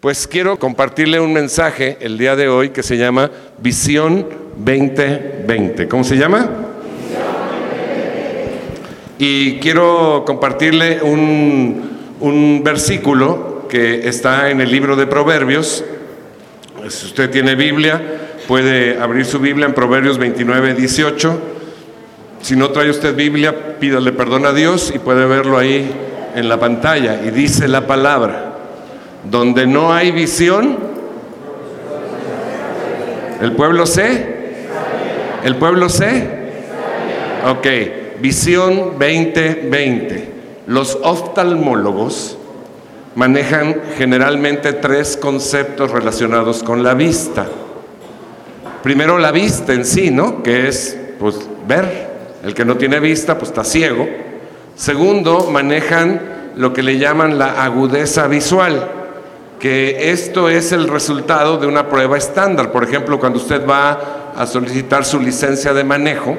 Pues quiero compartirle un mensaje el día de hoy que se llama Visión 2020. ¿Cómo se llama? Y quiero compartirle un, un versículo que está en el libro de Proverbios. Si usted tiene Biblia, puede abrir su Biblia en Proverbios 29, 18. Si no trae usted Biblia, pídale perdón a Dios y puede verlo ahí en la pantalla. Y dice la palabra. Donde no hay visión, el pueblo se, el pueblo se, ok, visión 2020. Los oftalmólogos manejan generalmente tres conceptos relacionados con la vista. Primero la vista en sí, ¿no? Que es, pues, ver. El que no tiene vista, pues está ciego. Segundo, manejan lo que le llaman la agudeza visual que esto es el resultado de una prueba estándar. Por ejemplo, cuando usted va a solicitar su licencia de manejo,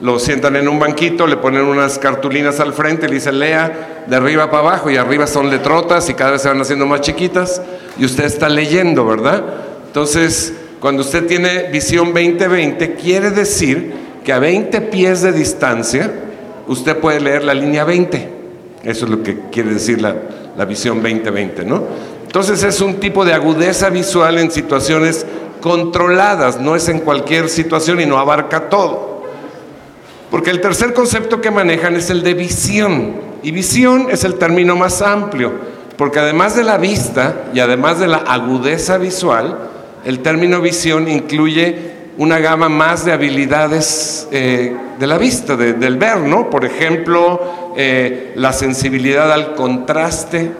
lo sientan en un banquito, le ponen unas cartulinas al frente, le dicen lea de arriba para abajo y arriba son letrotas y cada vez se van haciendo más chiquitas y usted está leyendo, ¿verdad? Entonces, cuando usted tiene visión 20-20, quiere decir que a 20 pies de distancia usted puede leer la línea 20. Eso es lo que quiere decir la, la visión 2020, ¿no? Entonces es un tipo de agudeza visual en situaciones controladas, no es en cualquier situación y no abarca todo. Porque el tercer concepto que manejan es el de visión. Y visión es el término más amplio, porque además de la vista y además de la agudeza visual, el término visión incluye una gama más de habilidades eh, de la vista, del ver, ¿no? Por ejemplo, eh, la sensibilidad al contraste,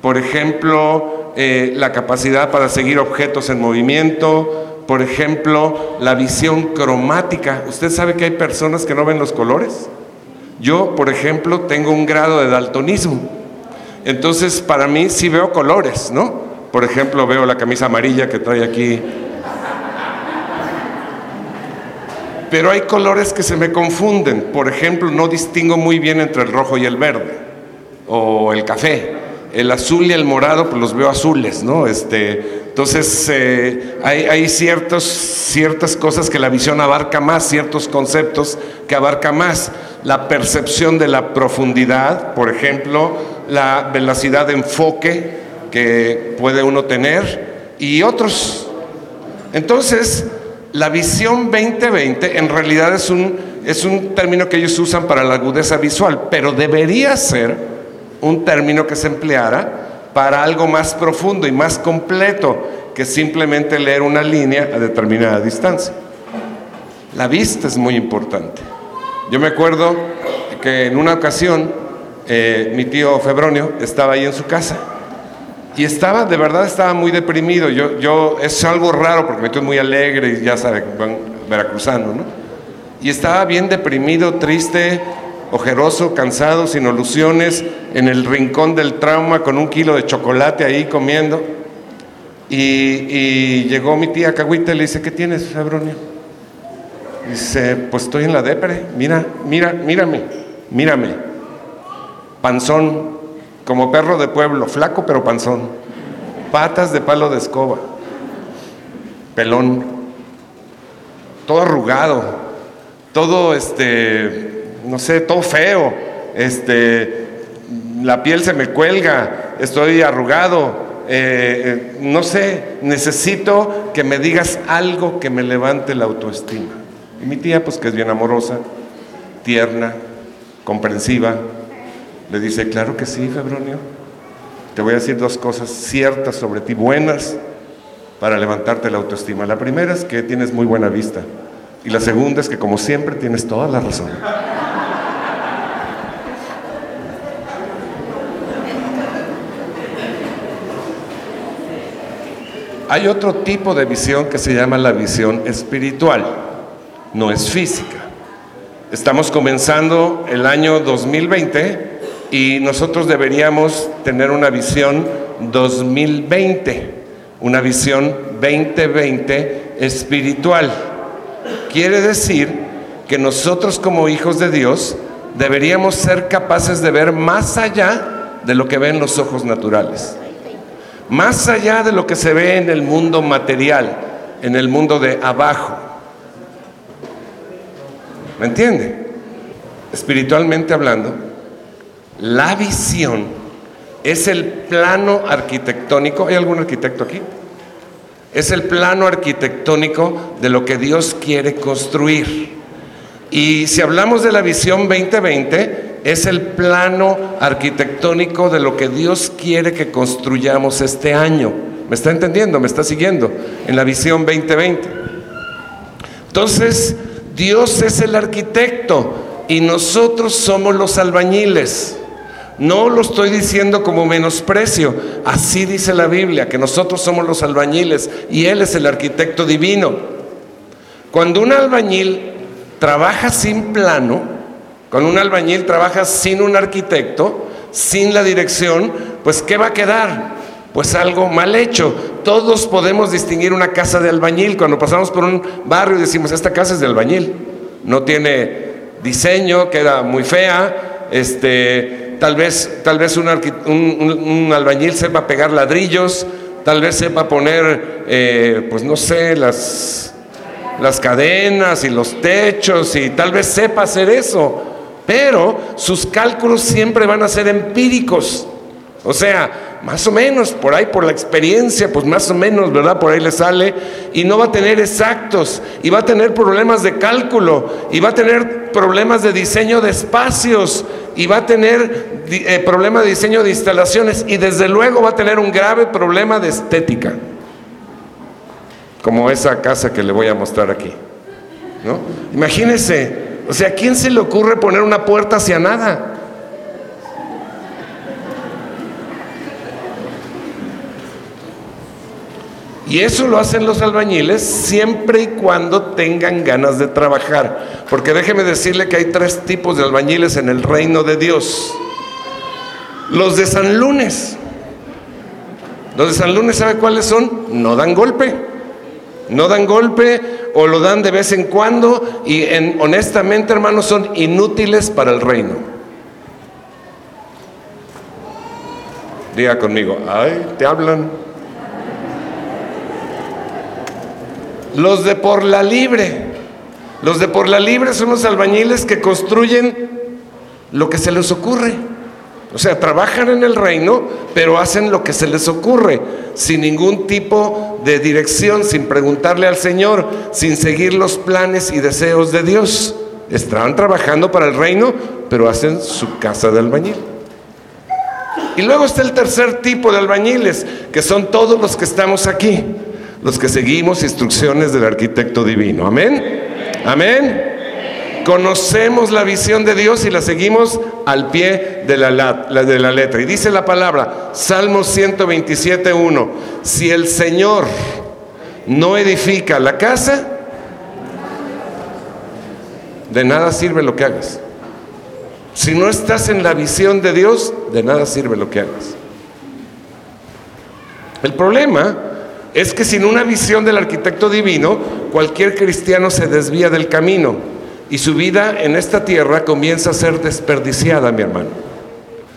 por ejemplo, eh, la capacidad para seguir objetos en movimiento, por ejemplo, la visión cromática. ¿Usted sabe que hay personas que no ven los colores? Yo, por ejemplo, tengo un grado de daltonismo. Entonces, para mí sí veo colores, ¿no? Por ejemplo, veo la camisa amarilla que trae aquí pero hay colores que se me confunden. Por ejemplo, no distingo muy bien entre el rojo y el verde, o el café. El azul y el morado, pues los veo azules, ¿no? Este, entonces, eh, hay, hay ciertos, ciertas cosas que la visión abarca más, ciertos conceptos que abarca más. La percepción de la profundidad, por ejemplo, la velocidad de enfoque que puede uno tener y otros. Entonces, la visión 2020 en realidad es un, es un término que ellos usan para la agudeza visual, pero debería ser un término que se empleara para algo más profundo y más completo que simplemente leer una línea a determinada distancia. La vista es muy importante. Yo me acuerdo que en una ocasión eh, mi tío Febronio estaba ahí en su casa y estaba, de verdad estaba muy deprimido. Yo, yo, es algo raro porque me estoy muy alegre y ya sabe, veracruzano, ¿no? Y estaba bien deprimido, triste, ojeroso, cansado, sin ilusiones, en el rincón del trauma con un kilo de chocolate ahí comiendo. Y, llegó mi tía Cagüita y le dice, ¿qué tienes, Febronio? Dice, pues estoy en la depre, mira, mira, mírame, mírame, panzón, como perro de pueblo, flaco pero panzón, patas de palo de escoba, pelón, todo arrugado, todo este, no sé, todo feo, este, la piel se me cuelga, estoy arrugado, eh, eh, no sé, necesito que me digas algo que me levante la autoestima. Y mi tía, pues que es bien amorosa, tierna, comprensiva, le dice, claro que sí, Febronio. Te voy a decir dos cosas ciertas sobre ti, buenas, para levantarte la autoestima. La primera es que tienes muy buena vista. Y la segunda es que como siempre tienes toda la razón. Hay otro tipo de visión que se llama la visión espiritual, no es física. Estamos comenzando el año 2020 y nosotros deberíamos tener una visión 2020, una visión 2020 espiritual. Quiere decir que nosotros como hijos de Dios deberíamos ser capaces de ver más allá de lo que ven los ojos naturales. más allá de lo que se ve en el mundo material, en el mundo de abajo. ¿Me entiende? Espiritualmente hablando, la visión es el plano arquitectónico. ¿Hay algún arquitecto aquí? Es el plano arquitectónico de lo que Dios quiere construir. Y si hablamos de la visión 2020, es el plano arquitectónico de lo que Dios quiere que construyamos este año. ¿Me está entendiendo? ¿Me está siguiendo? En la visión 2020. Entonces, Dios es el arquitecto y nosotros somos los albañiles. No lo estoy diciendo como menosprecio, así dice la Biblia, que nosotros somos los albañiles y Él es el arquitecto divino. Cuando un albañil trabaja sin plano, cuando un albañil trabaja sin un arquitecto, sin la dirección, pues ¿qué va a quedar? Pues algo mal hecho. Todos podemos distinguir una casa de albañil. Cuando pasamos por un barrio y decimos, esta casa es de albañil. No tiene diseño, queda muy fea, este, tal vez, tal vez un, albañil sepa pegar ladrillos, tal vez sepa poner, eh, pues no sé, las, las cadenas y los techos y tal vez sepa hacer eso, pero sus cálculos siempre van a ser empíricos. O sea, más o menos, por ahí, por la experiencia, pues más o menos, ¿verdad? Por ahí le sale. Y no va a tener exactos, y va a tener problemas de cálculo, y va a tener problemas de diseño de espacios, y va a tener eh, problemas de diseño de instalaciones, y desde luego va a tener un grave problema de estética, como esa casa que le voy a mostrar aquí. ¿no? Imagínese, o sea, ¿a quién se le ocurre poner una puerta hacia nada? Y eso lo hacen los albañiles siempre y cuando tengan ganas de trabajar. Porque déjeme decirle que hay tres tipos de albañiles en el reino de Dios. Los de San Lunes. Los de San Lunes, ¿sabe cuáles son? No dan golpe. No dan golpe o lo dan de vez en cuando y honestamente, hermanos, son inútiles para el reino. Diga conmigo, ay, te hablan. Los de por la libre. Los de por la libre son los albañiles que construyen lo que se les ocurre. O sea, trabajan en el reino, pero hacen lo que se les ocurre, sin ningún tipo de dirección, sin preguntarle al Señor, sin seguir los planes y deseos de Dios. Están trabajando para el reino, pero hacen su casa de albañil. Y luego está el tercer tipo de albañiles, que son todos los que estamos aquí los que seguimos instrucciones del arquitecto divino. Amén. Amén. Conocemos la visión de Dios y la seguimos al pie de la, de la letra. Y dice la palabra, Salmo 127, 1, si el Señor no edifica la casa, de nada sirve lo que hagas. Si no estás en la visión de Dios, de nada sirve lo que hagas. El problema es que sin una visión del arquitecto divino, cualquier cristiano se desvía del camino y su vida en esta tierra comienza a ser desperdiciada, mi hermano.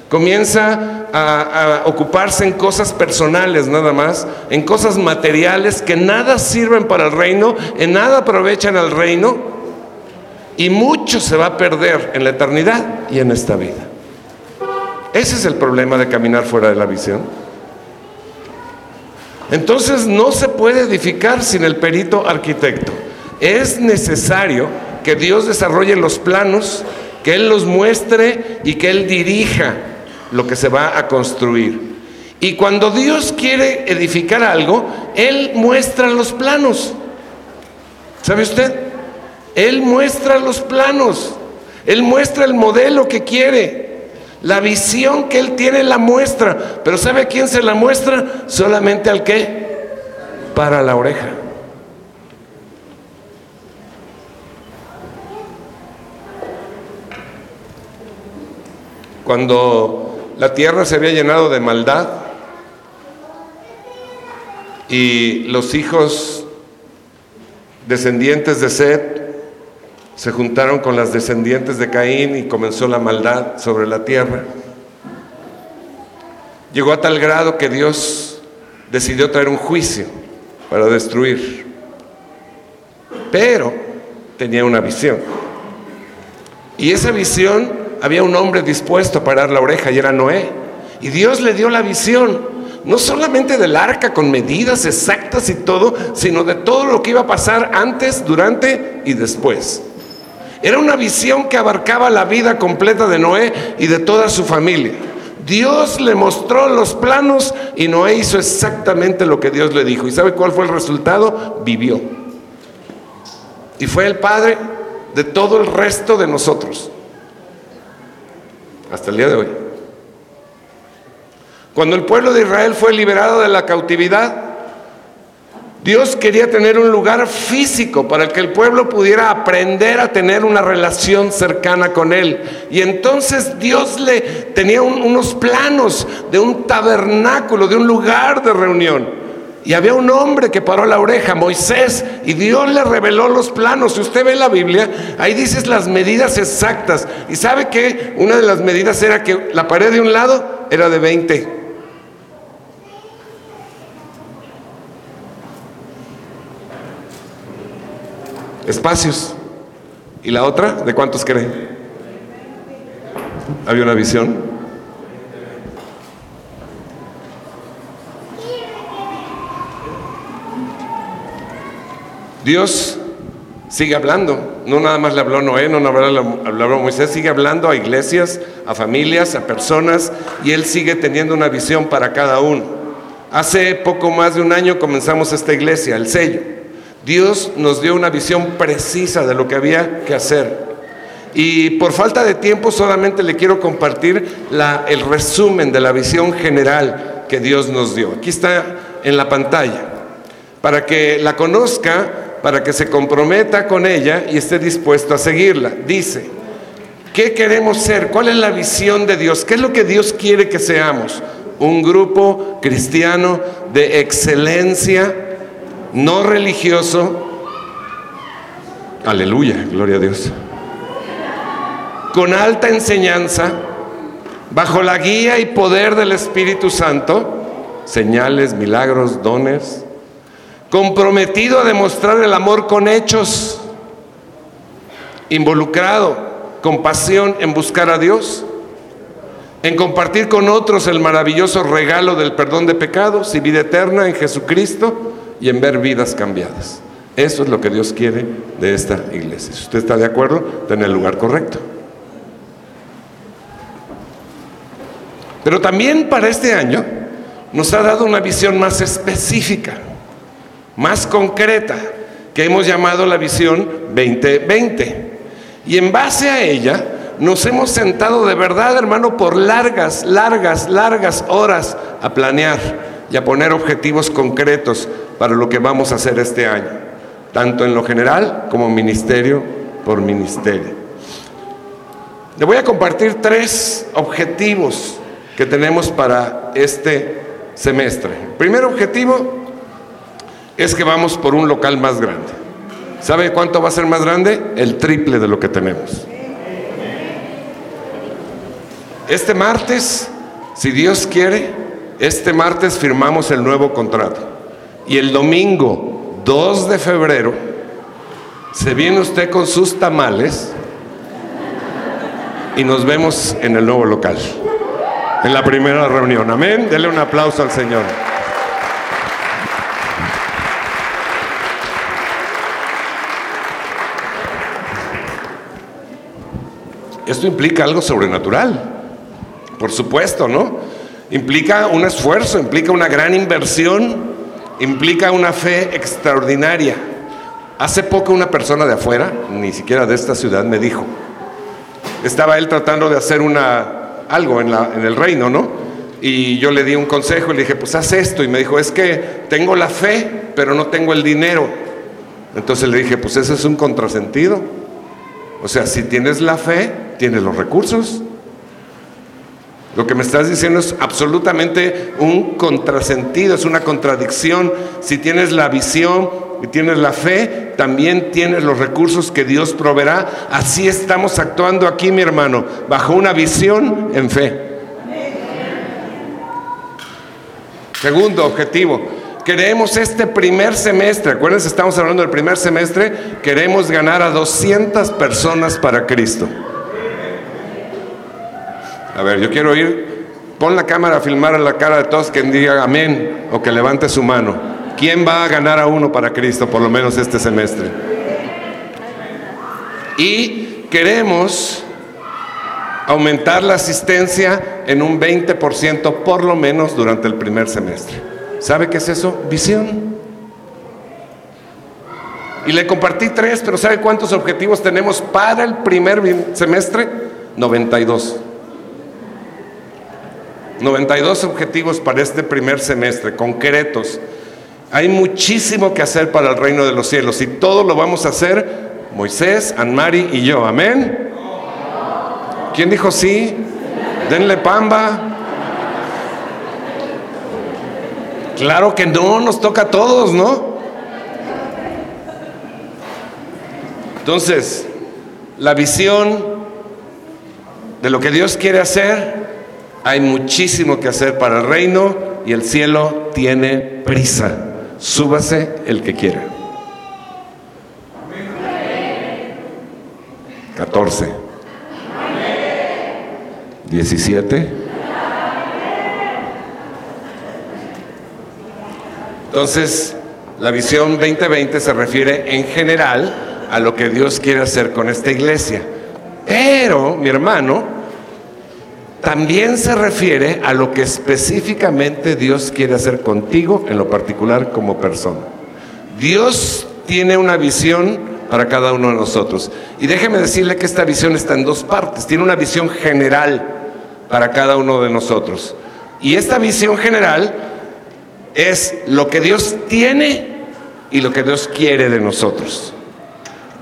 Comienza a, ocuparse en cosas personales nada más, en cosas materiales que nada sirven para el reino, en nada aprovechan al reino y mucho se va a perder en la eternidad y en esta vida. Ese es el problema de caminar fuera de la visión. Entonces no se puede edificar sin el perito arquitecto. Es necesario que Dios desarrolle los planos, que Él los muestre y que Él dirija lo que se va a construir. Y cuando Dios quiere edificar algo, Él muestra los planos. ¿Sabe usted? Él muestra los planos. Él muestra el modelo que quiere. La visión que él tiene la muestra, pero ¿sabe quién se la muestra? Solamente al que para la oreja. Cuando la tierra se había llenado de maldad y los hijos descendientes de Seth se juntaron con las descendientes de Caín y comenzó la maldad sobre la tierra. Llegó a tal grado que Dios decidió traer un juicio para destruir. Pero tenía una visión. Y esa visión había un hombre dispuesto a parar la oreja y era Noé. Y Dios le dio la visión, no solamente del arca con medidas exactas y todo, sino de todo lo que iba a pasar antes, durante y después. Era una visión que abarcaba la vida completa de Noé y de toda su familia. Dios le mostró los planos y Noé hizo exactamente lo que Dios le dijo. ¿Y sabe cuál fue el resultado? Vivió. Y fue el padre de todo el resto de nosotros. Hasta el día de hoy. Cuando el pueblo de Israel fue liberado de la cautividad, Dios quería tener un lugar físico para que el pueblo pudiera aprender a tener una relación cercana con Él. Y entonces Dios le tenía unos planos de un tabernáculo, de un lugar de reunión. Y había un hombre que paró la oreja, Moisés, y Dios le reveló los planos. Si usted ve la Biblia, ahí dices las medidas exactas. Y sabe que una de las medidas era que la pared de un lado era de 20 espacios. ¿Y la otra? ¿De cuántos cree? ¿Había una visión? Dios sigue hablando. No nada más le habló Noé, no nada más le habló Moisés, sigue hablando a iglesias, a familias, a personas, y Él sigue teniendo una visión para cada uno. Hace poco más de un año comenzamos esta iglesia, el sello. Dios nos dio una visión precisa de lo que había que hacer. Y por falta de tiempo solamente le quiero compartir el resumen de la visión general que Dios nos dio. Aquí está en la pantalla, para que la conozca, para que se comprometa con ella y esté dispuesto a seguirla. Dice, ¿qué queremos ser? ¿Cuál es la visión de Dios? ¿Qué es lo que Dios quiere que seamos? Un grupo cristiano de excelencia no religioso, aleluya, gloria a Dios, con alta enseñanza, bajo la guía y poder del Espíritu Santo, señales, milagros, dones, comprometido a demostrar el amor con hechos, involucrado con pasión en buscar a Dios, en compartir con otros el maravilloso regalo del perdón de pecados y vida eterna en Jesucristo, y en ver vidas cambiadas. Eso es lo que Dios quiere de esta iglesia. Si usted está de acuerdo, está en el lugar correcto. Pero también para este año nos ha dado una visión más específica, más concreta, que hemos llamado la visión 2020. Y en base a ella nos hemos sentado de verdad, hermano, por largas, largas, largas horas a planear y a poner objetivos concretos para lo que vamos a hacer este año, tanto en lo general como ministerio por ministerio. Le voy a compartir tres objetivos que tenemos para este semestre. El primer objetivo es que vamos por un local más grande. ¿Sabe cuánto va a ser más grande? El triple de lo que tenemos. Este martes, si Dios quiere, este martes firmamos el nuevo contrato. Y el domingo 2 de febrero se viene usted con sus tamales y nos vemos en el nuevo local, en la primera reunión. Amén. Dele un aplauso al Señor. Esto implica algo sobrenatural, por supuesto, ¿no? Implica un esfuerzo, implica una gran inversión implica una fe extraordinaria. Hace poco una persona de afuera, ni siquiera de esta ciudad, me dijo, estaba él tratando de hacer una, algo en, el reino, ¿no? Y yo le di un consejo y le dije, pues haz esto. Y me dijo, es que tengo la fe, pero no tengo el dinero. Entonces le dije, pues ese es un contrasentido. O sea, si tienes la fe, tienes los recursos. Lo que me estás diciendo es absolutamente un contrasentido, es una contradicción. Si tienes la visión y tienes la fe, también tienes los recursos que Dios proveerá. Así estamos actuando aquí, mi hermano, bajo una visión en fe. Segundo objetivo, queremos este primer semestre, acuérdense, estamos hablando del primer semestre, queremos ganar a 200 personas para Cristo. A ver, yo quiero ir, pon la cámara a filmar a la cara de todos que diga amén o que levante su mano. ¿Quién va a ganar a uno para Cristo, por lo menos este semestre? Y queremos aumentar la asistencia en un 20% por lo menos durante el primer semestre. ¿Sabe qué es eso? Visión. Y le compartí tres, pero ¿sabe cuántos objetivos tenemos para el primer semestre? 92. 92 objetivos para este primer semestre, concretos. Hay muchísimo que hacer para el reino de los cielos y todo lo vamos a hacer Moisés, Anmari y yo. Amén. ¿Quién dijo sí? Denle pamba. Claro que no, nos toca a todos, ¿no? Entonces, la visión de lo que Dios quiere hacer, hay muchísimo que hacer para el reino y el cielo tiene prisa. Súbase el que quiera. 14. 17. Entonces, la visión 2020 se refiere en general a lo que Dios quiere hacer con esta iglesia. Pero, mi hermano, también se refiere a lo que específicamente Dios quiere hacer contigo, en lo particular como persona. Dios tiene una visión para cada uno de nosotros. Y déjeme decirle que esta visión está en dos partes. Tiene una visión general para cada uno de nosotros. Y esta visión general es lo que Dios tiene y lo que Dios quiere de nosotros.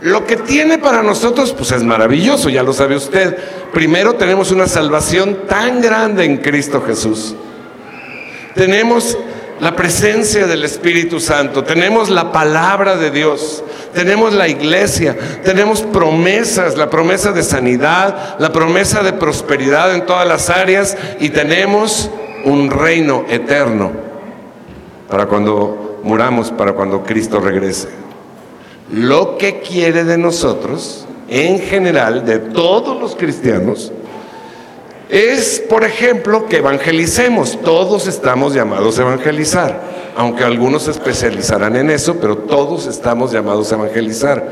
Lo que tiene para nosotros, pues es maravilloso, ya lo sabe usted. Primero tenemos una salvación tan grande en Cristo Jesús. Tenemos la presencia del Espíritu Santo, tenemos la palabra de Dios, tenemos la iglesia, tenemos promesas, la promesa de sanidad, la promesa de prosperidad en todas las áreas y tenemos un reino eterno para cuando muramos, para cuando Cristo regrese. Lo que quiere de nosotros, en general, de todos los cristianos, es, por ejemplo, que evangelicemos. Todos estamos llamados a evangelizar, aunque algunos se especializarán en eso, pero todos estamos llamados a evangelizar.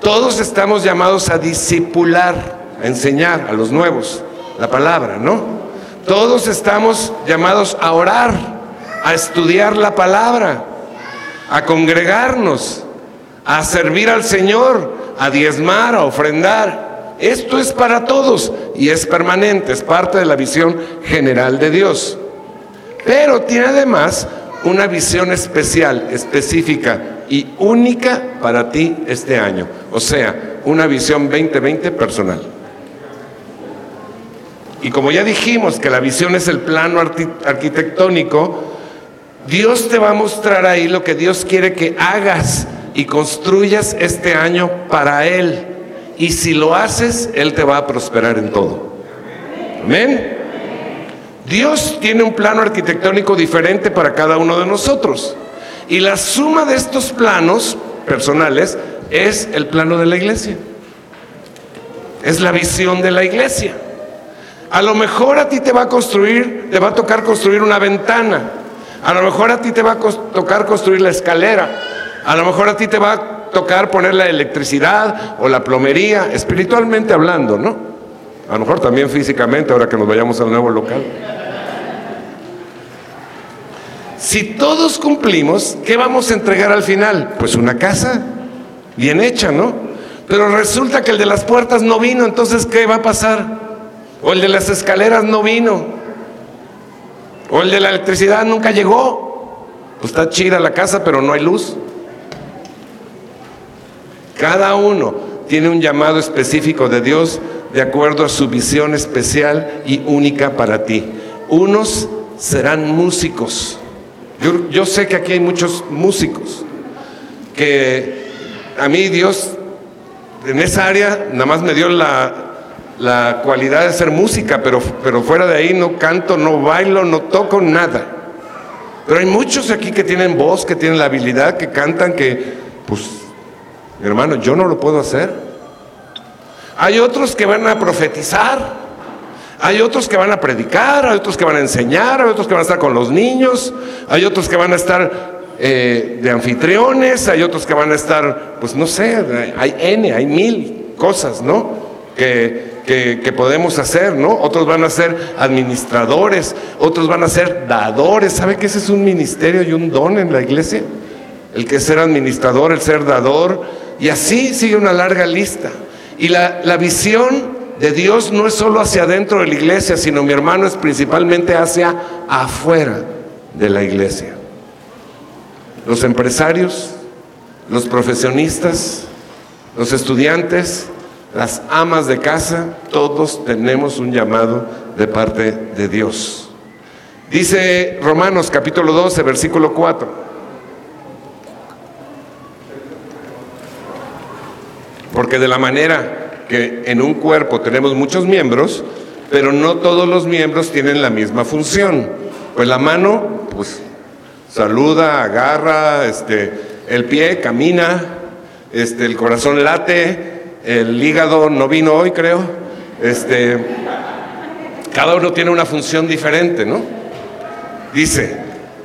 Todos estamos llamados a discipular, a enseñar a los nuevos la palabra, ¿no? Todos estamos llamados a orar, a estudiar la palabra, a congregarnos, a servir al Señor, a diezmar, a ofrendar. Esto es para todos y es permanente, es parte de la visión general de Dios. Pero tiene además una visión especial, específica y única para ti este año. O sea, una visión 2020 personal. Y como ya dijimos que la visión es el plano arquitectónico, Dios te va a mostrar ahí lo que Dios quiere que hagas y construyas este año para Él. Y si lo haces, Él te va a prosperar en todo. Amén. Dios tiene un plano arquitectónico diferente para cada uno de nosotros. Y la suma de estos planos personales es el plano de la iglesia. Es la visión de la iglesia. A lo mejor a ti te va a construir, te va a tocar construir una ventana. A lo mejor a ti te va a tocar construir la escalera. A lo mejor a ti te va a tocar poner la electricidad o la plomería, espiritualmente hablando, ¿no? A lo mejor también físicamente, ahora que nos vayamos al nuevo local. Si todos cumplimos, ¿qué vamos a entregar al final? Pues una casa bien hecha, ¿no? Pero resulta que el de las puertas no vino, entonces ¿qué va a pasar? O el de las escaleras no vino. O el de la electricidad nunca llegó. Pues está chida la casa, pero no hay luz. Cada uno tiene un llamado específico de Dios de acuerdo a su visión especial y única para ti. Unos serán músicos. Yo, sé que aquí hay muchos músicos, que a mí Dios en esa área nada más me dio la, la cualidad de ser música, pero, pero fuera de ahí no canto, no bailo, no toco nada. Pero hay muchos aquí que tienen voz, que tienen la habilidad, que cantan, que, pues, hermano, yo no lo puedo hacer. Hay otros que van a profetizar, hay otros que van a predicar, hay otros que van a enseñar, hay otros que van a estar con los niños, hay otros que van a estar eh, de anfitriones, hay otros que van a estar, pues no sé, hay N, hay mil cosas, ¿no? Que, que, podemos hacer, ¿no? Otros van a ser administradores, otros van a ser dadores. ¿Sabe que ese es un ministerio y un don en la iglesia? El que ser administrador, el ser dador, y así sigue una larga lista. Y la, la visión de Dios no es solo hacia adentro de la iglesia, sino mi hermano es principalmente hacia afuera de la iglesia. Los empresarios, los profesionistas, los estudiantes, las amas de casa, todos tenemos un llamado de parte de Dios. Dice Romanos capítulo 12, versículo 4. Porque de la manera que en un cuerpo tenemos muchos miembros, pero no todos los miembros tienen la misma función. Pues la mano, pues saluda, agarra, este, el pie camina, este, el corazón late, el hígado no vino hoy, creo. Este, cada uno tiene una función diferente, ¿no? Dice,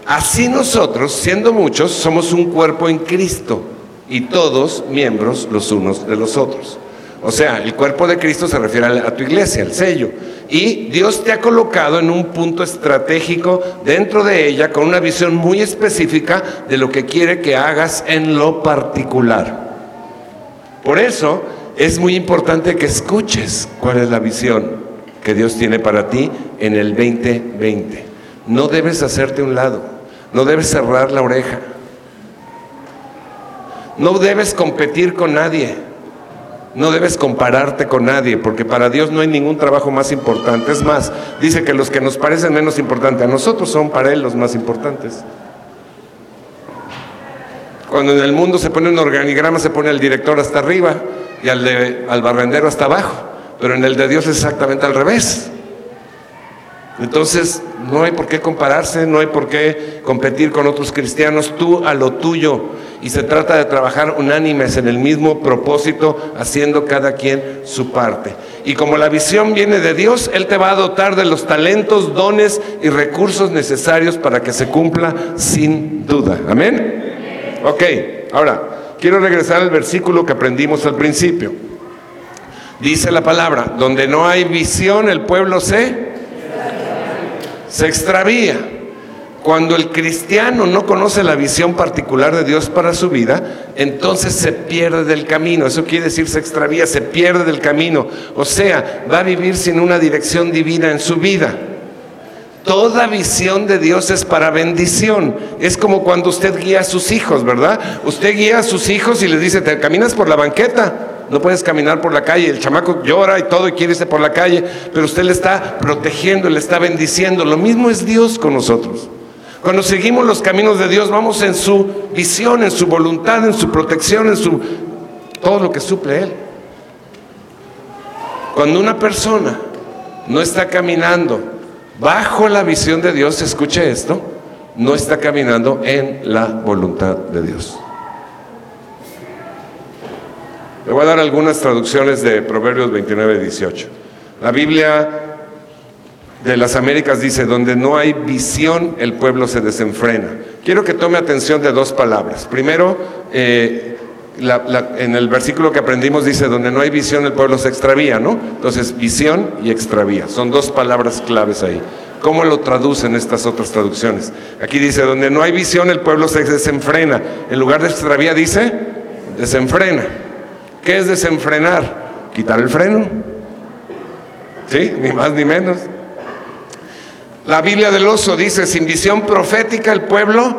así nosotros, siendo muchos, somos un cuerpo en Cristo y todos miembros los unos de los otros. O sea, el cuerpo de Cristo se refiere a tu iglesia, al sello. Y Dios te ha colocado en un punto estratégico dentro de ella con una visión muy específica de lo que quiere que hagas en lo particular. Por eso es muy importante que escuches cuál es la visión que Dios tiene para ti en el 2020. No debes hacerte un lado, no debes cerrar la oreja, no debes competir con nadie, no debes compararte con nadie, porque para Dios no hay ningún trabajo más importante. Es más, dice que los que nos parecen menos importantes a nosotros son para Él los más importantes. Cuando en el mundo se pone un organigrama, se pone el director hasta arriba, y al, de, al barrendero hasta abajo, pero en el de Dios es exactamente al revés. Entonces, no hay por qué compararse, no hay por qué competir con otros cristianos, tú a lo tuyo. Y se trata de trabajar unánimes en el mismo propósito, haciendo cada quien su parte. Y como la visión viene de Dios, Él te va a dotar de los talentos, dones y recursos necesarios para que se cumpla sin duda. Amén. Ok, ahora, quiero regresar al versículo que aprendimos al principio. Dice la palabra, donde no hay visión el pueblo se, se extravía. Cuando el cristiano no conoce la visión particular de Dios para su vida, entonces se pierde del camino. Eso quiere decir se extravía, se pierde del camino. O sea, va a vivir sin una dirección divina en su vida. Toda visión de Dios es para bendición. Es como cuando usted guía a sus hijos, ¿verdad? Usted guía a sus hijos y les dice, te caminas por la banqueta, no puedes caminar por la calle. El chamaco llora y todo y quiere irse por la calle, pero usted le está protegiendo, le está bendiciendo. Lo mismo es Dios con nosotros. Cuando seguimos los caminos de Dios, vamos en su visión, en su voluntad, en su protección, en su todo lo que suple Él. Cuando una persona no está caminando bajo la visión de Dios, escuche esto, no está caminando en la voluntad de Dios. Le voy a dar algunas traducciones de Proverbios 29, 18. La Biblia de las Américas dice, donde no hay visión, el pueblo se desenfrena. Quiero que tome atención de dos palabras. Primero, eh, en el versículo que aprendimos dice, donde no hay visión el pueblo se extravía, ¿no? Entonces, visión y extravía, son dos palabras claves ahí. ¿Cómo lo traducen estas otras traducciones? Aquí dice, donde no hay visión el pueblo se desenfrena. En lugar de extravía dice, desenfrena. ¿Qué es desenfrenar? Quitar el freno. ¿Sí? Ni más ni menos. La Biblia del oso dice, sin visión profética el pueblo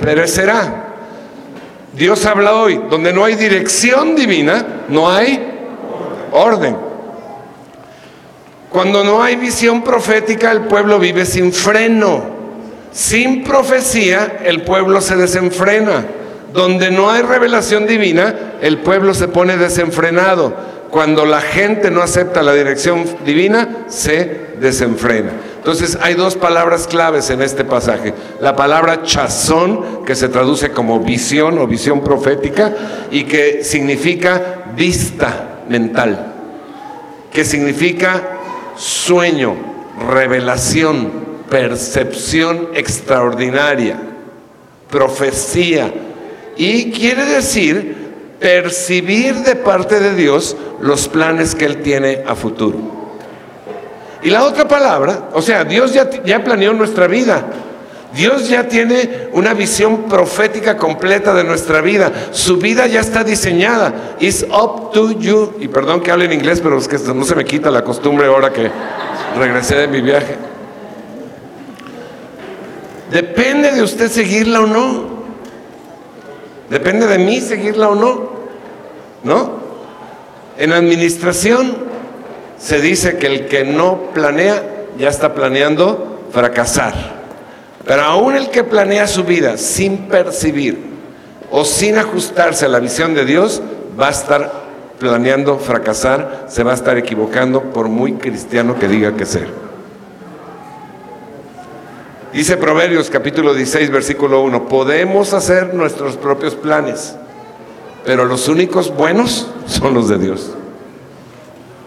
perecerá. Dios habla hoy, donde no hay dirección divina, no hay orden. Cuando no hay visión profética, el pueblo vive sin freno. Sin profecía, el pueblo se desenfrena. Donde no hay revelación divina, el pueblo se pone desenfrenado. Cuando la gente no acepta la dirección divina, se desenfrena. Entonces hay dos palabras claves en este pasaje. La palabra chazón, que se traduce como visión o visión profética, y que significa vista mental, que significa sueño, revelación, percepción extraordinaria, profecía. Y quiere decir percibir de parte de Dios los planes que Él tiene a futuro. Y la otra palabra, o sea, Dios ya, planeó nuestra vida. Dios ya tiene una visión profética completa de nuestra vida. Su vida ya está diseñada. It's up to you. Y perdón que hable en inglés, pero es que no se me quita la costumbre ahora que regresé de mi viaje. Depende de usted seguirla o no. Depende de mí seguirla o no. ¿No? En administración se dice que el que no planea ya está planeando fracasar. Pero aún el que planea su vida sin percibir o sin ajustarse a la visión de Dios va a estar planeando fracasar, se va a estar equivocando por muy cristiano que diga que ser. Dice Proverbios capítulo 16, versículo 1, podemos hacer nuestros propios planes, pero los únicos buenos son los de Dios.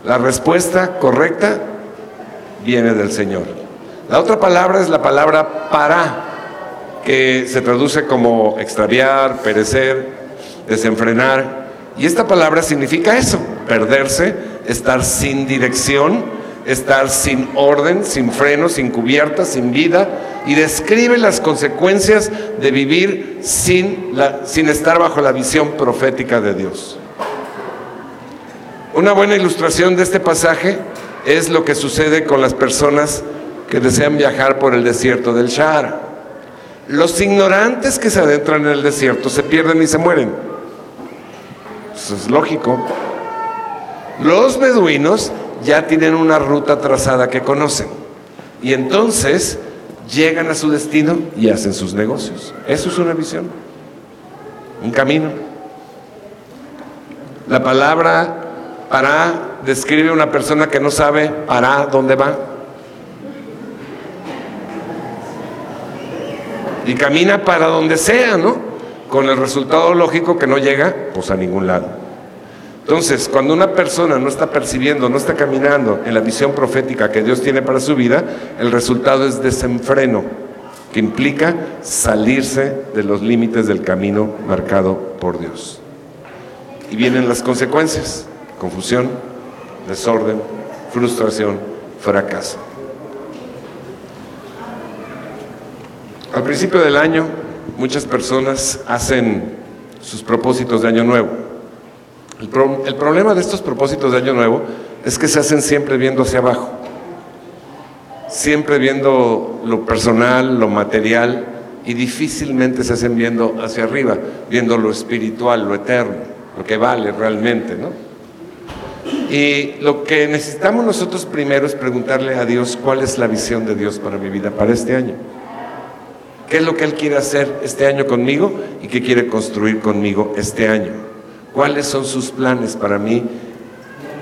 La respuesta correcta viene del Señor. La otra palabra es la palabra para, que se traduce como extraviar, perecer, desenfrenar. Y esta palabra significa eso, perderse, estar sin dirección, estar sin orden, sin freno, sin cubierta, sin vida, y describe las consecuencias de vivir sin, la, sin estar bajo la visión profética de Dios. Una buena ilustración de este pasaje es lo que sucede con las personas que desean viajar por el desierto del Shahara. Los ignorantes que se adentran en el desierto se pierden y se mueren. Eso es lógico. Los beduinos ya tienen una ruta trazada que conocen. Y entonces llegan a su destino y hacen sus negocios. Eso es una visión, un camino. La palabra para describe a una persona que no sabe para dónde va. Y camina para donde sea, ¿no? Con el resultado lógico que no llega pues a ningún lado. Entonces, cuando una persona no está percibiendo, no está caminando en la visión profética que Dios tiene para su vida, el resultado es desenfreno, que implica salirse de los límites del camino marcado por Dios. Y vienen las consecuencias, confusión, desorden, frustración, fracaso. Al principio del año, muchas personas hacen sus propósitos de año nuevo el, problema de estos propósitos de Año Nuevo es que se hacen siempre viendo hacia abajo, siempre viendo lo personal, lo material, y difícilmente se hacen viendo hacia arriba, viendo lo espiritual, lo eterno, lo que vale realmente, ¿no? Y lo que necesitamos nosotros primero es preguntarle a Dios cuál es la visión de Dios para mi vida, para este año. ¿Qué es lo que Él quiere hacer este año conmigo y qué quiere construir conmigo este año? Cuáles son sus planes para mí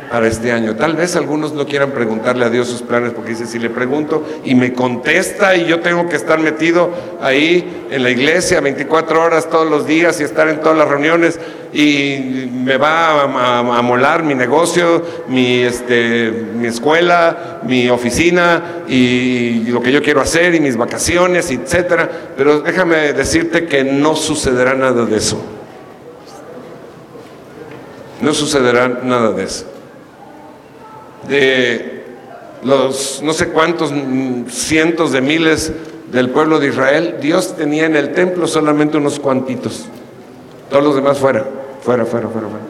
para este año. Tal vez algunos no quieran preguntarle a Dios sus planes porque dice, si le pregunto y me contesta y yo tengo que estar metido ahí en la iglesia 24 horas todos los días y estar en todas las reuniones y me va a, molar mi negocio, mi, este, mi escuela, mi oficina y lo que yo quiero hacer y mis vacaciones, etcétera. Pero déjame decirte que no sucederá nada de eso. No sucederá nada de eso. De los no sé cuántos cientos de miles del pueblo de Israel, Dios tenía en el templo solamente unos cuantitos. Todos los demás fuera, fuera, fuera, fuera, fuera.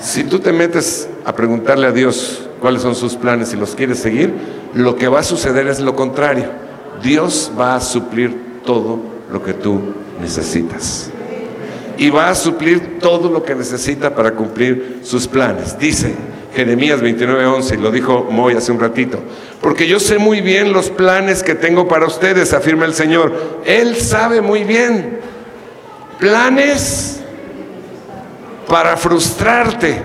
Si tú te metes a preguntarle a Dios cuáles son sus planes y los quieres seguir, lo que va a suceder es lo contrario. Dios va a suplir todo lo que tú necesitas y va a suplir todo lo que necesita para cumplir sus planes. Dice Jeremías 29:11, y lo dijo Moy hace un ratito, porque yo sé muy bien los planes que tengo para ustedes, afirma el Señor. Él sabe muy bien. Planes para frustrarte,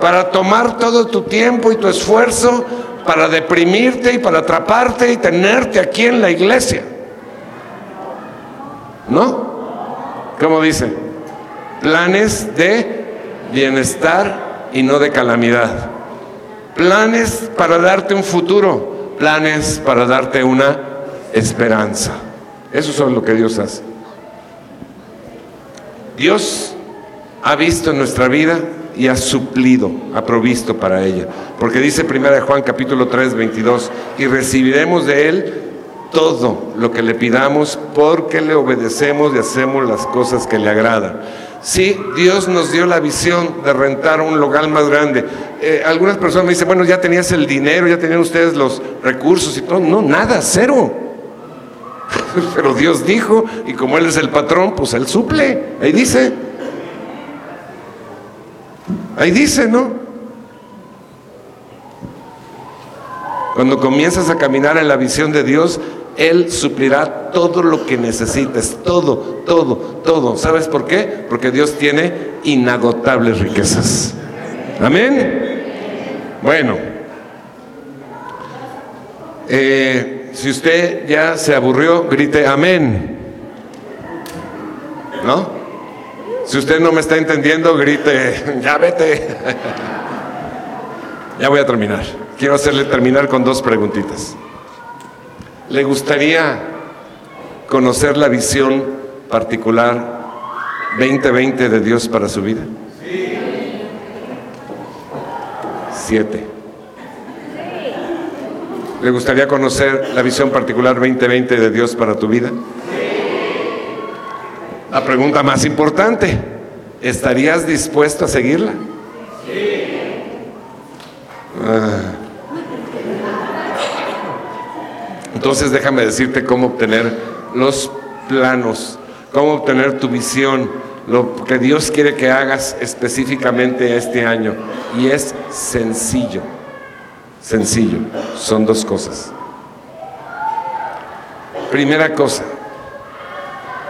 para tomar todo tu tiempo y tu esfuerzo para deprimirte y para atraparte y tenerte aquí en la iglesia. ¿No? ¿Cómo dice? Planes de bienestar y no de calamidad. Planes para darte un futuro, planes para darte una esperanza. Eso es lo que Dios hace. Dios ha visto en nuestra vida y ha suplido, ha provisto para ella. Porque dice 1 Juan capítulo 3, 22, y recibiremos de Él todo lo que le pidamos porque le obedecemos y hacemos las cosas que le agradan. Sí, Dios nos dio la visión de rentar un local más grande. Eh, algunas personas me dicen, bueno, ya tenías el dinero, ya tenían ustedes los recursos y todo. No, nada, cero. Pero Dios dijo, y como Él es el patrón, pues Él suple. Ahí dice. Ahí dice, ¿no? Cuando comienzas a caminar en la visión de Dios, Él suplirá todo lo que necesites, todo, todo, todo. ¿Sabes por qué? Porque Dios tiene inagotables riquezas. Amén. Bueno, eh, si usted ya se aburrió, grite amén. ¿No? Si usted no me está entendiendo, grite, ya vete. ya voy a terminar. Quiero hacerle terminar con dos preguntitas. ¿Le gustaría conocer la visión particular 2020 de Dios para su vida? Sí. Siete. ¿Le gustaría conocer la visión particular 2020 de Dios para tu vida? La pregunta más importante, ¿estarías dispuesto a seguirla? Sí. Ah. Entonces déjame decirte cómo obtener los planos, cómo obtener tu visión, lo que Dios quiere que hagas específicamente este año. Y es sencillo, sencillo. Son dos cosas. Primera cosa,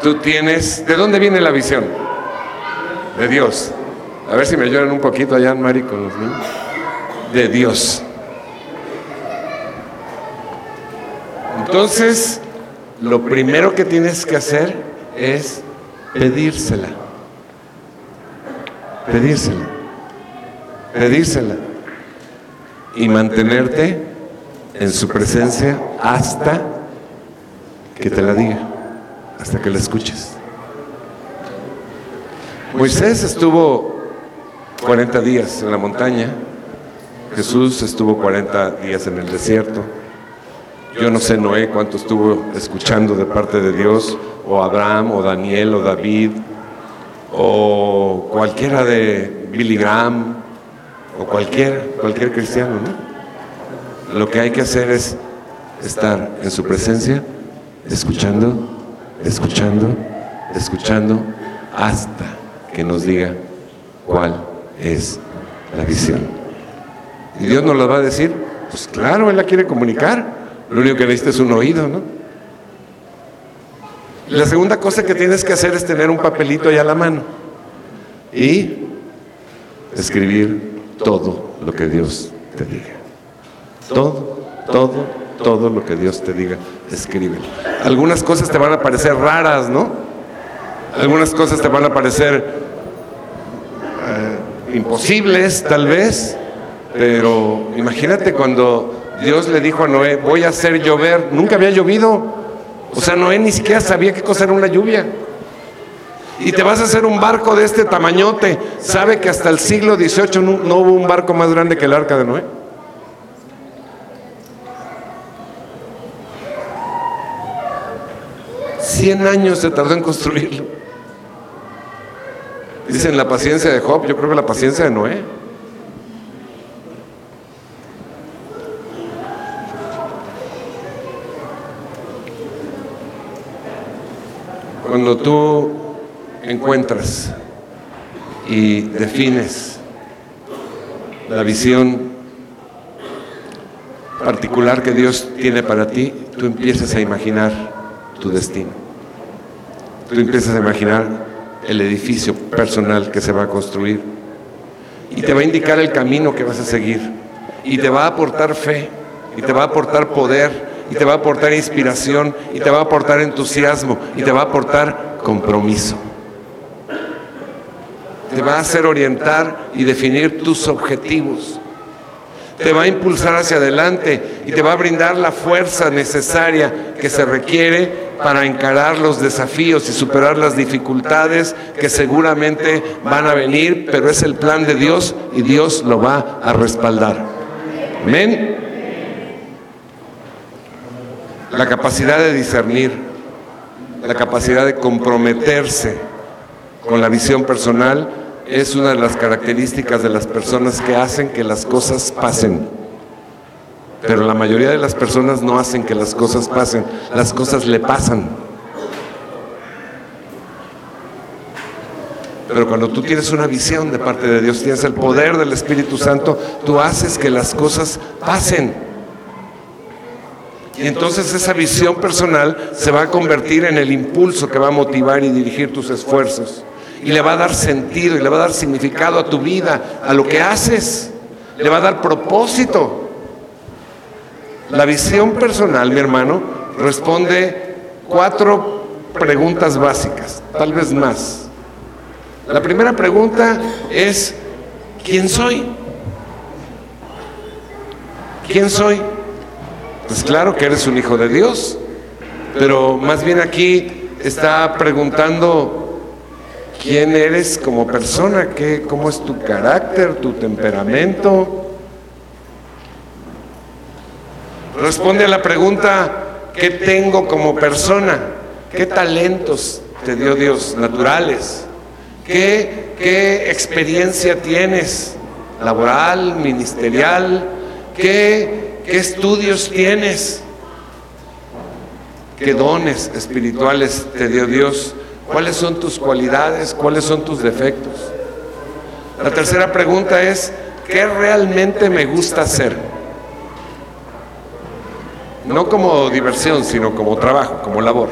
Tú tienes, ¿de dónde viene la visión? De Dios. A ver si me ayudan un poquito allá, Mari, con los niños. De Dios. Entonces, lo primero que tienes que hacer es pedírsela. Pedírsela. Pedírsela. Y mantenerte en su presencia hasta que te la diga hasta que la escuches. Moisés estuvo 40 días en la montaña, Jesús estuvo 40 días en el desierto. Yo no sé Noé cuánto estuvo escuchando de parte de Dios, o Abraham, o Daniel, o David, o cualquiera de Billy Graham, o cualquier, cualquier cristiano. Lo que hay que hacer es estar en su presencia, escuchando escuchando, escuchando, hasta que nos diga cuál es la visión. Y Dios nos lo va a decir, pues claro, Él la quiere comunicar, lo único que necesita es un oído, ¿no? La segunda cosa que tienes que hacer es tener un papelito ahí a la mano y escribir todo lo que Dios te diga. Todo, todo, todo lo que Dios te diga, escribe. Algunas cosas te van a parecer raras, ¿no? Algunas cosas te van a parecer eh, imposibles, tal vez, pero imagínate cuando Dios le dijo a Noé, voy a hacer llover, nunca había llovido. O sea, Noé ni siquiera sabía qué cosa era una lluvia. Y te vas a hacer un barco de este tamañote. ¿Sabe que hasta el siglo XVIII no hubo un barco más grande que el arca de Noé? 100 años se tardó en construirlo. Dicen la paciencia de Job, yo creo que la paciencia de Noé. Cuando tú encuentras y defines la visión particular que Dios tiene para ti, tú empiezas a imaginar tu destino. Tú empiezas a imaginar el edificio personal que se va a construir. y te va a indicar el camino que vas a seguir. Y te va a aportar fe, y te va a aportar poder, y te va a aportar inspiración, y te va a aportar entusiasmo, y te va a aportar compromiso. Te va a hacer orientar y definir tus objetivos. Te va a impulsar hacia adelante y te va a brindar la fuerza necesaria que se requiere para encarar los desafíos y superar las dificultades que seguramente van a venir, pero es el plan de Dios y Dios lo va a respaldar. Amén. La capacidad de discernir, la capacidad de comprometerse con la visión personal es una de las características de las personas que hacen que las cosas pasen. Pero la mayoría de las personas no hacen que las cosas pasen, las cosas le pasan. Pero cuando tú tienes una visión de parte de Dios, tienes el poder del Espíritu Santo, tú haces que las cosas pasen. Y entonces esa visión personal se va a convertir en el impulso que va a motivar y dirigir tus esfuerzos. Y le va a dar sentido y le va a dar significado a tu vida, a lo que haces. Le va a dar propósito. La visión personal, mi hermano, responde cuatro preguntas básicas, tal vez más. La primera pregunta es, ¿quién soy? ¿Quién soy? Pues claro que eres un hijo de Dios, pero más bien aquí está preguntando quién eres como persona, ¿Qué, cómo es tu carácter, tu temperamento, Responde a la pregunta, ¿qué tengo como persona? ¿Qué talentos te dio Dios naturales? ¿Qué, qué experiencia tienes laboral, ministerial? ¿Qué, ¿Qué estudios tienes? ¿Qué dones espirituales te dio Dios? ¿Cuáles son tus cualidades? ¿Cuáles son tus defectos? La tercera pregunta es, ¿qué realmente me gusta hacer? no como diversión, sino como trabajo, como labor.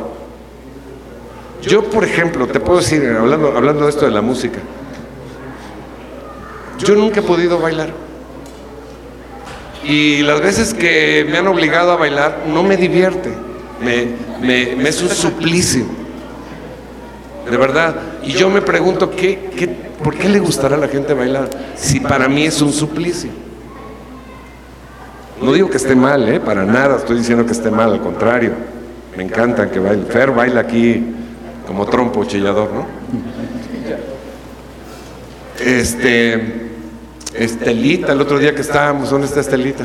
Yo, por ejemplo, te puedo decir, hablando, hablando de esto de la música, yo nunca he podido bailar. Y las veces que me han obligado a bailar, no me divierte, me, me, es un suplicio. De verdad. Y yo me pregunto, ¿qué, qué, ¿por qué le gustará a la gente bailar? Si para mí es un suplicio. No digo que esté mal, ¿eh? para nada estoy diciendo que esté mal, al contrario. Me encanta que baile. Fer baila aquí como trompo chillador, ¿no? Este, Estelita, el otro día que estábamos, ¿dónde está Estelita?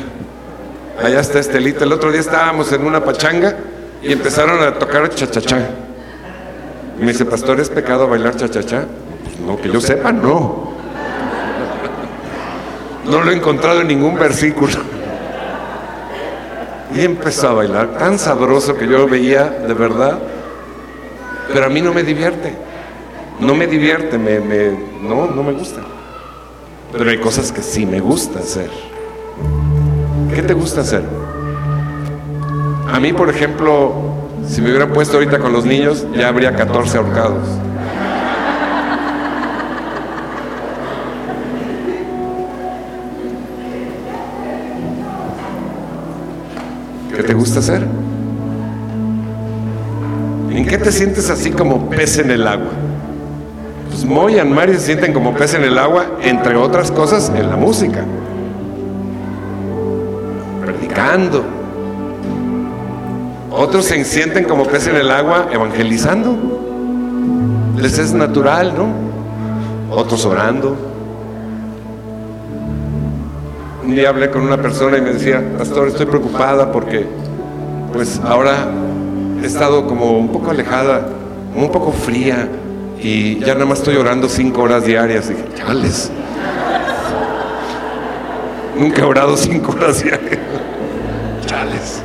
Allá está Estelita. El otro día estábamos en una pachanga y empezaron a tocar chachachá. Me dice, pastor, ¿es pecado bailar chachachá? No, que yo sepa, no. No lo he encontrado en ningún versículo. Y empezó a bailar, tan sabroso que yo veía, de verdad. Pero a mí no me divierte. No me divierte, me, no, no me gusta. Pero hay cosas que sí me gusta hacer. ¿Qué te gusta hacer? A mí, por ejemplo, si me hubieran puesto ahorita con los niños, ya habría 14 ahorcados. ¿Qué te gusta hacer? ¿En qué te sientes así como pez en el agua? Moy y se sienten como pez en el agua, entre otras cosas, en la música. Predicando. Otros se sienten como pez en el agua, evangelizando. Les es natural, ¿no? Otros orando. Un día hablé con una persona y me decía, pastor, estoy preocupada porque pues ahora he estado como un poco alejada, un poco fría y ya nada más estoy orando cinco horas diarias. Y dije, chales. Nunca he orado cinco horas diarias. Chales.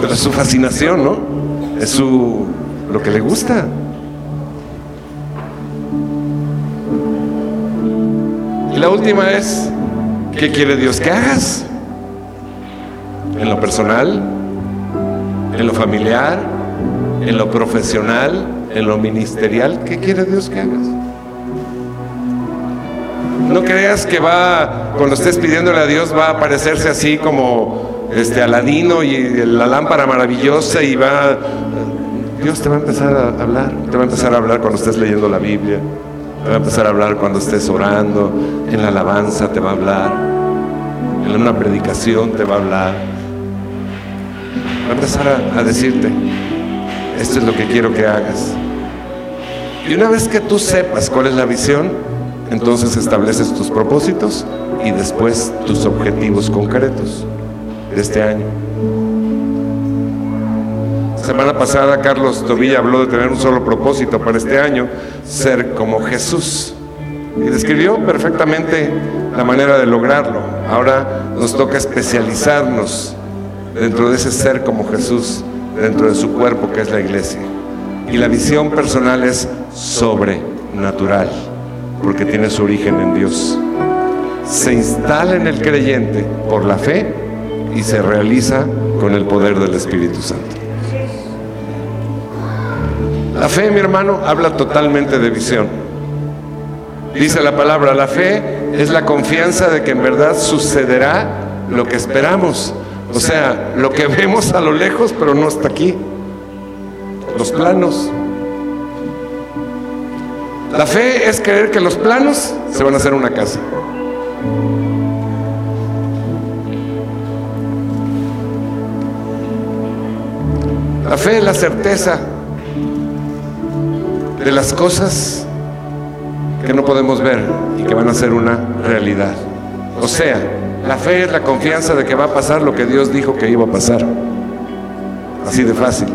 Pero es su fascinación, ¿no? Es su lo que le gusta. Y la última es, ¿qué quiere Dios que hagas? En lo personal, en lo familiar, en lo profesional, en lo ministerial, ¿qué quiere Dios que hagas? No creas que va, cuando estés pidiéndole a Dios, va a aparecerse así como este Aladino y la lámpara maravillosa y va. Dios te va a empezar a hablar, te va a empezar a hablar cuando estés leyendo la Biblia, te va a empezar a hablar cuando estés orando, en la alabanza te va a hablar, en una predicación te va a hablar. Va a empezar a, a decirte, esto es lo que quiero que hagas. Y una vez que tú sepas cuál es la visión, entonces estableces tus propósitos y después tus objetivos concretos de este año. Semana pasada Carlos Tobilla habló de tener un solo propósito para este año, ser como Jesús. Y describió perfectamente la manera de lograrlo. Ahora nos toca especializarnos dentro de ese ser como Jesús, dentro de su cuerpo que es la iglesia. Y la visión personal es sobrenatural porque tiene su origen en Dios. Se instala en el creyente por la fe y se realiza con el poder del Espíritu Santo. La fe, mi hermano, habla totalmente de visión. Dice la palabra, la fe es la confianza de que en verdad sucederá lo que esperamos. O sea, lo que vemos a lo lejos, pero no está aquí. Los planos. La fe es creer que los planos se van a hacer una casa. La fe es la certeza de las cosas que no podemos ver y que van a ser una realidad. O sea, la fe es la confianza de que va a pasar lo que Dios dijo que iba a pasar. Así de fácil.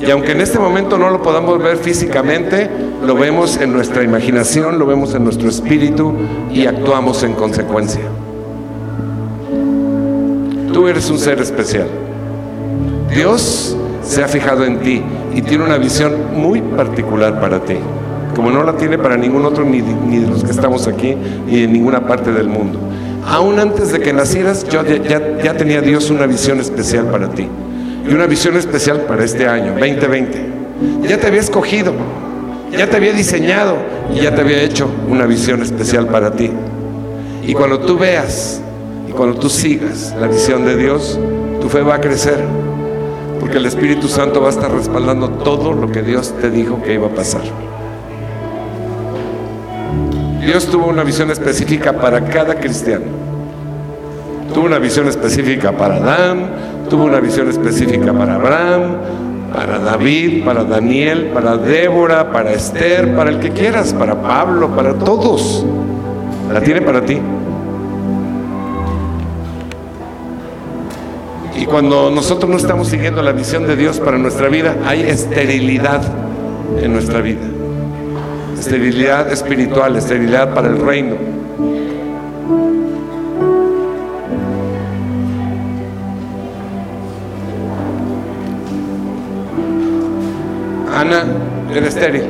Y aunque en este momento no lo podamos ver físicamente, lo vemos en nuestra imaginación, lo vemos en nuestro espíritu y actuamos en consecuencia. Tú eres un ser especial. Dios se ha fijado en ti y tiene una visión muy particular para ti, como no la tiene para ningún otro, ni, de los que estamos aquí, ni en ninguna parte del mundo. Aún antes de que nacieras, yo ya, tenía Dios una visión especial para ti y una visión especial para este año, 2020. Ya te había escogido, ya te había diseñado y ya te había hecho una visión especial para ti. Y cuando tú veas y cuando tú sigas la visión de Dios, tu fe va a crecer. Porque el Espíritu Santo va a estar respaldando todo lo que Dios te dijo que iba a pasar. Dios tuvo una visión específica para cada cristiano. Tuvo una visión específica para Adán, tuvo una visión específica para Abraham, para David, para Daniel, para Débora, para Esther, para el que quieras, para Pablo, para todos. La tiene para ti. Y cuando nosotros no estamos siguiendo la visión de Dios para nuestra vida, hay esterilidad en nuestra vida. Esterilidad espiritual, esterilidad para el reino. Ana era estéril.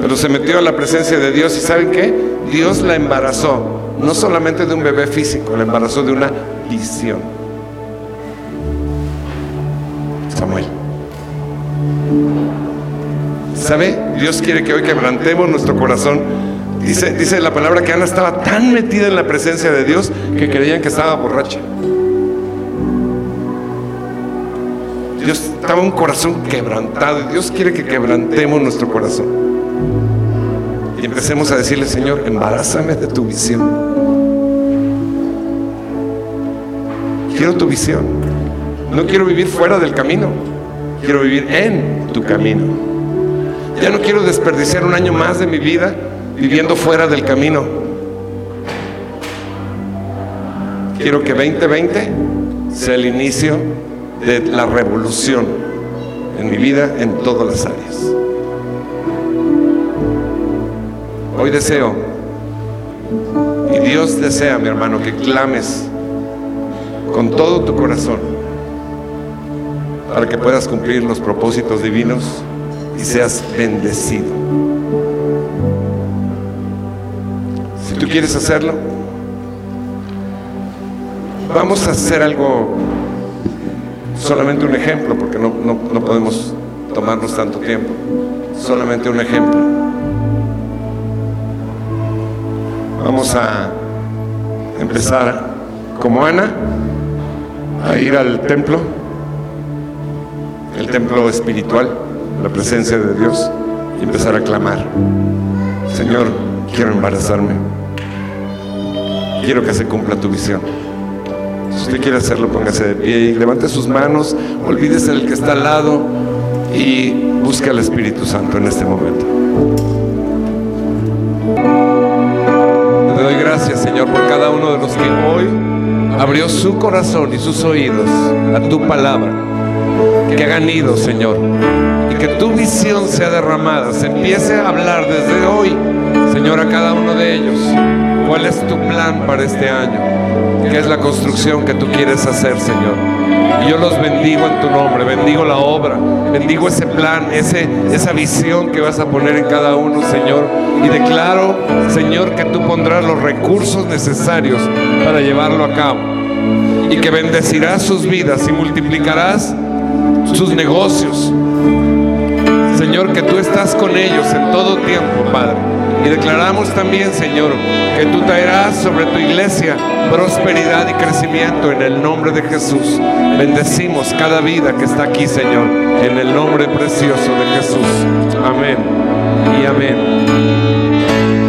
Pero se metió a la presencia de Dios y ¿saben qué? Dios la embarazó, no solamente de un bebé físico, la embarazó de una visión. Samuel. ¿Sabe? Dios quiere que hoy quebrantemos nuestro corazón. Dice, dice la palabra que Ana estaba tan metida en la presencia de Dios que creían que estaba borracha. Dios estaba un corazón quebrantado Dios quiere que quebrantemos nuestro corazón. Y empecemos a decirle, Señor, embarázame de tu visión. Quiero tu visión. No quiero vivir fuera del camino. Quiero vivir en tu camino. Ya no quiero desperdiciar un año más de mi vida viviendo fuera del camino. Quiero que 2020 sea el inicio de la revolución en mi vida en todas las áreas. Hoy deseo, y Dios desea, mi hermano, que clames con todo tu corazón para que puedas cumplir los propósitos divinos y seas bendecido. Si tú quieres hacerlo, vamos a hacer algo solamente un ejemplo, porque no, no, no podemos tomarnos tanto tiempo. Solamente un ejemplo. Vamos a empezar como Ana a ir al templo, el templo espiritual, la presencia de Dios, y empezar a clamar. Señor, quiero embarazarme. Quiero que se cumpla tu visión. Si usted quiere hacerlo, póngase de pie y levante sus manos, olvídese del que está al lado y busque al Espíritu Santo en este momento. Te doy gracias, Señor, por cada uno de los que hoy abrió su corazón y sus oídos a tu palabra. Que hagan ido, Señor, y que tu visión sea derramada, se empiece a hablar desde hoy, Señor, a cada uno de ellos. ¿Cuál es tu plan para este año? ¿Qué es la construcción que tú quieres hacer, Señor? Y yo los bendigo en tu nombre, bendigo la obra, bendigo ese plan, ese, esa visión que vas a poner en cada uno, Señor. Y declaro, Señor, que tú pondrás los recursos necesarios para llevarlo a cabo. Y que bendecirás sus vidas y multiplicarás sus negocios. Señor, que tú estás con ellos en todo tiempo, Padre. Y declaramos también, Señor, que tú traerás sobre tu iglesia prosperidad y crecimiento en el nombre de Jesús. Bendecimos cada vida que está aquí, Señor, en el nombre precioso de Jesús. Amén y amén.